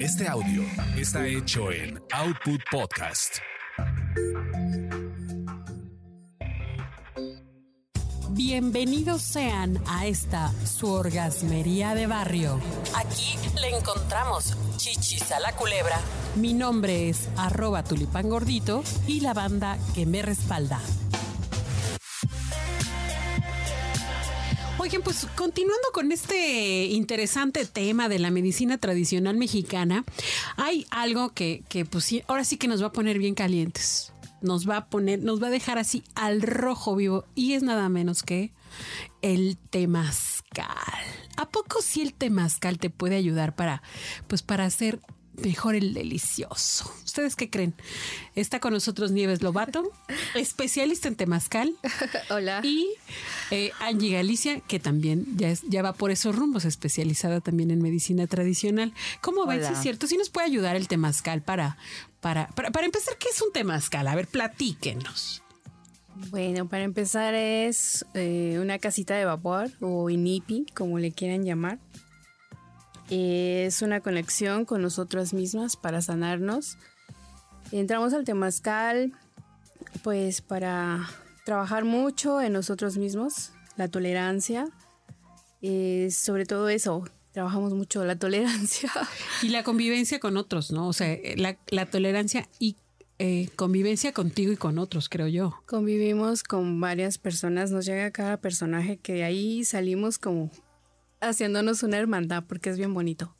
Este audio está hecho en Output Podcast. Bienvenidos sean a esta su orgasmería de barrio. Aquí le encontramos chichis a la culebra. Mi nombre es arroba tulipán gordito y la banda que me respalda. Oigan, pues continuando con este interesante tema de la medicina tradicional mexicana, hay algo que, que pues sí, ahora sí que nos va a poner bien calientes. Nos va a poner, nos va a dejar así al rojo vivo y es nada menos que el temazcal. ¿A poco sí el temazcal te puede ayudar para, pues para hacer mejor el delicioso. ¿Ustedes qué creen? Está con nosotros Nieves Lobato, especialista en temazcal. Hola. Y eh, Angie Galicia, que también ya, es, ya va por esos rumbos, especializada también en medicina tradicional. ¿Cómo ven? Si es cierto, sí nos puede ayudar el temazcal para, para, para, para empezar, ¿qué es un temazcal? A ver, platíquenos. Bueno, para empezar es eh, una casita de vapor o inipi, como le quieran llamar. Es una conexión con nosotras mismas para sanarnos. Entramos al temazcal pues para trabajar mucho en nosotros mismos, la tolerancia, eh, sobre todo eso, trabajamos mucho la tolerancia. Y la convivencia con otros, ¿no? O sea, la, la tolerancia y eh, convivencia contigo y con otros, creo yo. Convivimos con varias personas, nos llega cada personaje que de ahí salimos como haciéndonos una hermandad porque es bien bonito.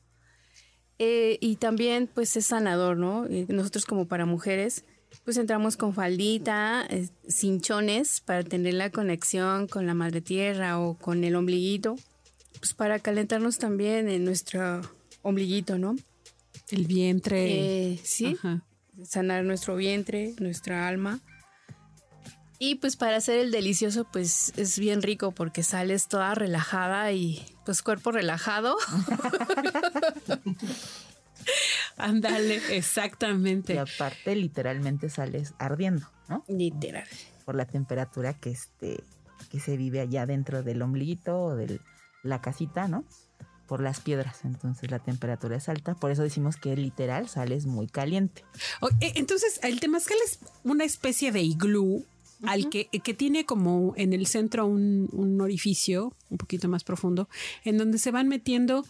Eh, y también pues es sanador, ¿no? Nosotros como para mujeres pues entramos con faldita, eh, cinchones para tener la conexión con la madre tierra o con el ombliguito, pues para calentarnos también en nuestro ombliguito, ¿no? El vientre. Eh, sí, Ajá. sanar nuestro vientre, nuestra alma. Y pues para hacer el delicioso, pues es bien rico porque sales toda relajada y pues cuerpo relajado. Ándale, exactamente. Y aparte, literalmente sales ardiendo, ¿no? Literal. Por la temperatura que este que se vive allá dentro del ombliguito o de la casita, ¿no? Por las piedras. Entonces la temperatura es alta. Por eso decimos que literal sales muy caliente. Entonces, el temazcal es una especie de iglú al que, que, tiene como en el centro un, un, orificio un poquito más profundo, en donde se van metiendo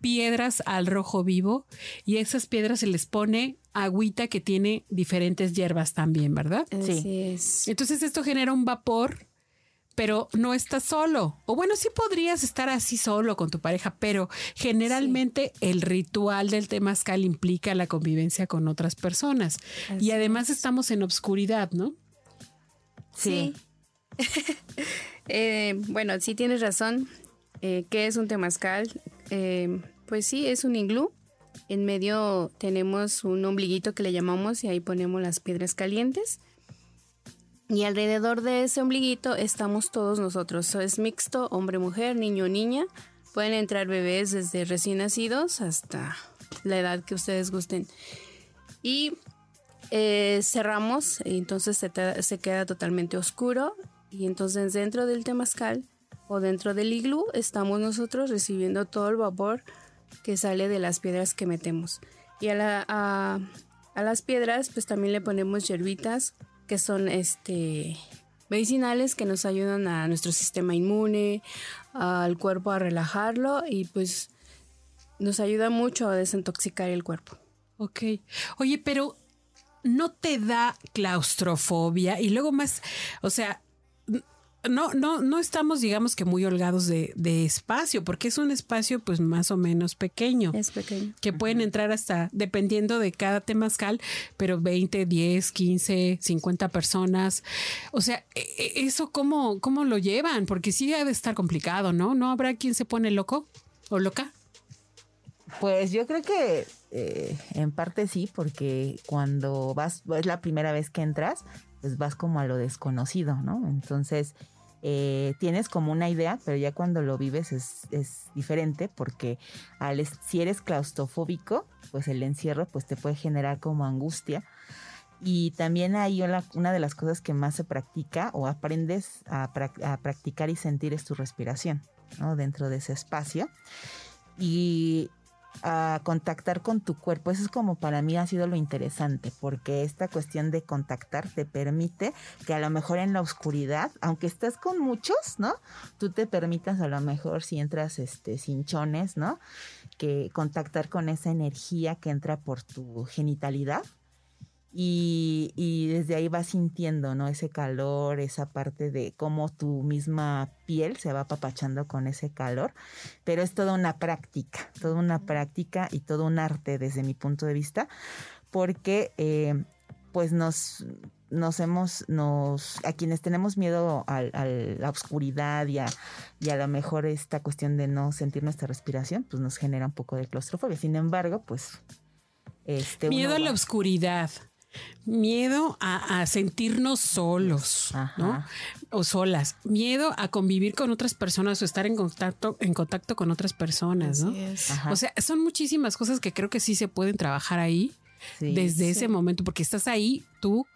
piedras al rojo vivo y esas piedras se les pone agüita que tiene diferentes hierbas también, ¿verdad? Sí. Es. Entonces esto genera un vapor, pero no estás solo. O bueno, sí podrías estar así solo con tu pareja, pero generalmente sí. el ritual del temazcal implica la convivencia con otras personas. Así y además es. estamos en obscuridad, ¿no? Sí. eh, bueno, sí tienes razón. Eh, ¿Qué es un temazcal? Eh, pues sí, es un iglú. En medio tenemos un ombliguito que le llamamos y ahí ponemos las piedras calientes. Y alrededor de ese ombliguito estamos todos nosotros. es mixto, hombre-mujer, niño-niña. Pueden entrar bebés desde recién nacidos hasta la edad que ustedes gusten. Y eh, cerramos, y entonces se, queda totalmente oscuro. Y entonces dentro del temazcal o dentro del iglú estamos nosotros recibiendo todo el vapor que sale de las piedras que metemos. Y a las piedras pues también le ponemos hierbitas que son este medicinales que nos ayudan a nuestro sistema inmune, al cuerpo a relajarlo y pues nos ayuda mucho a desintoxicar el cuerpo. Ok. Oye, pero no te da claustrofobia y luego más, o sea, no, no, no estamos, digamos que muy holgados de, de, espacio, porque es un espacio, pues más o menos pequeño. Es pequeño. Que pueden entrar hasta, dependiendo de cada temazcal, pero 20, 10, 15, 50 personas. O sea, ¿eso cómo, cómo lo llevan? Porque sí debe estar complicado, ¿no? ¿No habrá quien se pone loco o loca? Pues yo creo que eh, en parte sí, porque cuando vas, es la primera vez que entras, pues vas como a lo desconocido, ¿no? Entonces eh, tienes como una idea, pero ya cuando lo vives es, es diferente porque al, si eres claustrofóbico, pues el encierro pues te puede generar como angustia. Y también hay una, de las cosas que más se practica o aprendes a, a practicar y sentir es tu respiración, ¿no? Dentro de ese espacio. Y a contactar con tu cuerpo. Eso es como para mí ha sido lo interesante, porque esta cuestión de contactar te permite que a lo mejor en la oscuridad, aunque estés con muchos, ¿no? Tú te permitas a lo mejor si entras este cinchones, ¿no? Que contactar con esa energía que entra por tu genitalidad y, y, desde ahí vas sintiendo, ¿no? Ese calor, esa parte de cómo tu misma piel se va apapachando con ese calor, pero es toda una práctica, toda una práctica y todo un arte desde mi punto de vista, porque eh, pues nos, nos hemos, nos, a quienes tenemos miedo a, a la oscuridad y a, y a lo mejor esta cuestión de no sentir nuestra respiración, pues nos genera un poco de claustrofobia. Sin embargo, pues... Este, miedo a la oscuridad miedo a, sentirnos solos, ¿no? O solas, miedo a convivir con otras personas o estar en contacto, en contacto con otras personas, ¿no? O sea, son muchísimas cosas que creo que sí se pueden trabajar ahí desde ese momento, porque estás ahí tú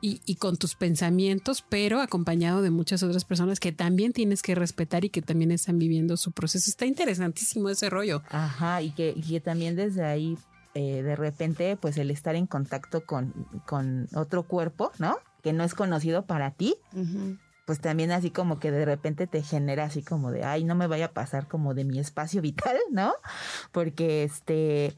y, y, con tus pensamientos, pero acompañado de muchas otras personas que también tienes que respetar y que también están viviendo su proceso. Está interesantísimo ese rollo. Ajá, y que, y que también desde ahí eh, de repente, pues el estar en contacto con, con, otro cuerpo, ¿no? Que no es conocido para ti, pues también así como que de repente te genera así como de, ay, no me vaya a pasar como de mi espacio vital, ¿no? Porque este,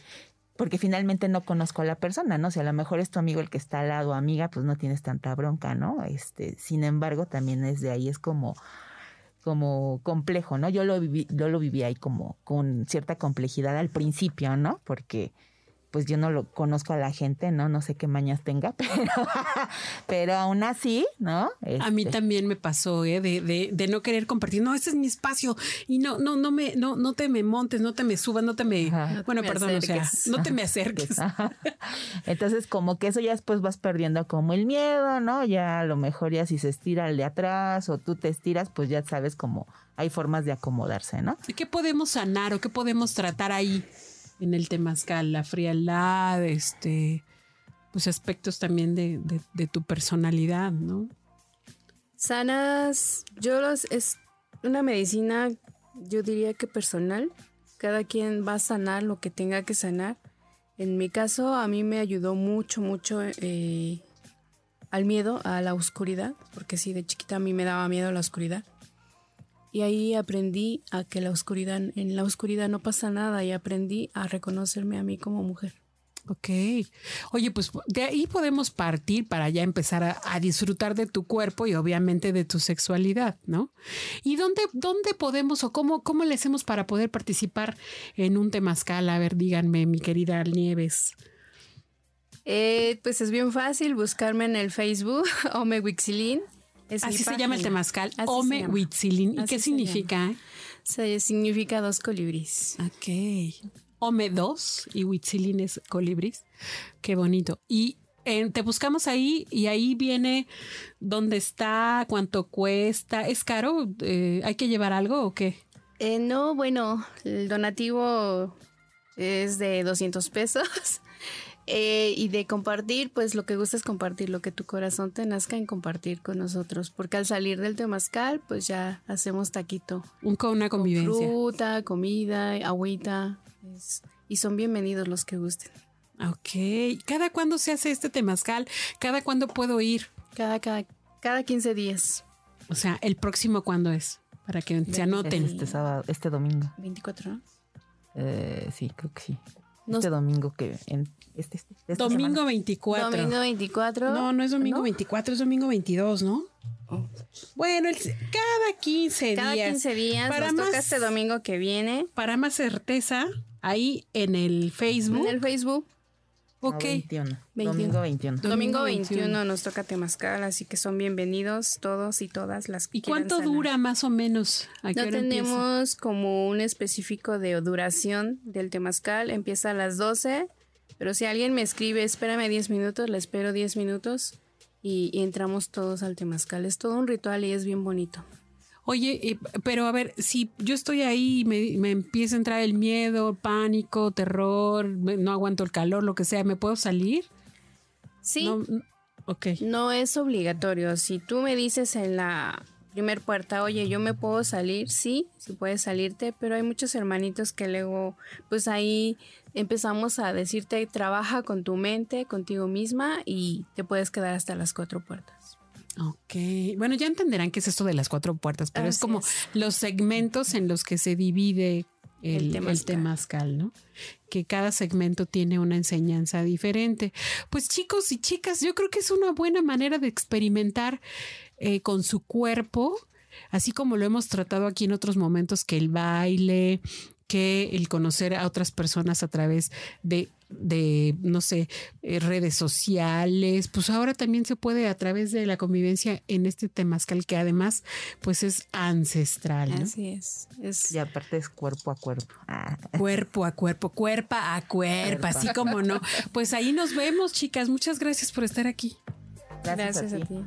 porque finalmente no conozco a la persona, ¿no? O sea, a lo mejor es tu amigo el que está al lado, amiga, pues no tienes tanta bronca, ¿no? Este, sin embargo, también es de ahí, es como, como complejo, ¿no? Yo lo viví, yo lo viví ahí como con cierta complejidad al principio, ¿no? Porque pues yo no lo conozco a la gente, ¿no? No sé qué mañas tenga, pero, pero aún así, ¿no? A mí este también me pasó, ¿eh? De, de, de, no querer compartir, no, ese es mi espacio y no, no, no me, no, no te me montes, no te me subas, no te me, bueno, perdón, o sea, no te me acerques. Entonces, como que eso ya después vas perdiendo como el miedo, ¿no? Ya a lo mejor ya si se estira el de atrás o tú te estiras, pues ya sabes cómo hay formas de acomodarse, ¿no? ¿Y qué podemos sanar o qué podemos tratar ahí? En el temazcal, la frialdad, este, pues aspectos también de, de, tu personalidad, ¿no? Sanas, yo los, es una medicina, yo diría que personal, cada quien va a sanar lo que tenga que sanar. En mi caso, a mí me ayudó mucho, mucho eh, al miedo, a la oscuridad, porque sí, de chiquita a mí me daba miedo la oscuridad. Y ahí aprendí a que la oscuridad, en la oscuridad no pasa nada y aprendí a reconocerme a mí como mujer. Ok. Oye, pues de ahí podemos partir para ya empezar a, disfrutar de tu cuerpo y obviamente de tu sexualidad, ¿no? ¿Y dónde, dónde podemos o cómo, cómo le hacemos para poder participar en un temazcal? A ver, díganme, mi querida Nieves. Eh, pues es bien fácil buscarme en el Facebook, Ome Wixilin. Así se llama el temazcal, Ome Huitzilin. ¿Y qué significa? Se significa dos colibris. Ok. Ome dos y Huitzilin es colibris. Qué bonito. Y eh, te buscamos ahí y ahí viene dónde está, cuánto cuesta. ¿Es caro? Eh, ¿Hay que llevar algo o qué? Eh, no, bueno, el donativo es de 200 pesos. Eh, y de compartir, pues lo que gusta es compartir, lo que tu corazón te nazca en compartir con nosotros. Porque al salir del temazcal, pues ya hacemos taquito. Un, una convivencia. fruta, comida, agüita. y son bienvenidos los que gusten. Ok. ¿Cada cuándo se hace este temazcal? ¿Cada cuándo puedo ir? Cada, cada, cada 15 días. O sea, ¿el próximo cuándo es? Para que se anoten. Este sábado, este domingo. 24, ¿no? Eh, sí, creo que sí. Este domingo que en este, este, este domingo 24. Domingo 24. No, no es domingo 24, es domingo 22, ¿no? Bueno, cada 15 días. Cada 15 días. Para nos toca este domingo que viene. Para más certeza, ahí en el Facebook. En el Facebook. Ok. 21. Domingo 21. Domingo 21 nos toca Temazcal, así que son bienvenidos todos y todas las que ¿Y cuánto dura más o menos? no tenemos como un específico de duración del Temazcal. Empieza a las 12, pero si alguien me escribe, espérame 10 minutos, le espero 10 minutos y, y entramos todos al Temazcal. Es todo un ritual y es bien bonito. Oye, eh, pero a ver, si yo estoy ahí y me, empieza a entrar el miedo, pánico, terror, no aguanto el calor, lo que sea, ¿me puedo salir? Sí. No, no es obligatorio. Si tú me dices en la primer puerta, oye, yo me puedo salir, sí, sí puedes salirte, pero hay muchos hermanitos que luego, pues ahí empezamos a decirte, trabaja con tu mente, contigo misma y te puedes quedar hasta las cuatro puertas. Ok, bueno, ya entenderán qué es esto de las cuatro puertas, pero es como es. los segmentos en los que se divide el, El temazcal. el temazcal, ¿no? Que cada segmento tiene una enseñanza diferente. Pues chicos y chicas, yo creo que es una buena manera de experimentar eh, con su cuerpo, así como lo hemos tratado aquí en otros momentos, que el baile, que el conocer a otras personas a través de, de no sé, eh, redes sociales, pues ahora también se puede a través de la convivencia en este temazcal que además pues es ancestral, ¿no? Así es. es Y aparte es cuerpo a cuerpo. Ah, Cuerpo a cuerpo, cuerpa a cuerpa, así como no. Pues ahí nos vemos, chicas. Muchas gracias por estar aquí. gracias, gracias a a ti. ti.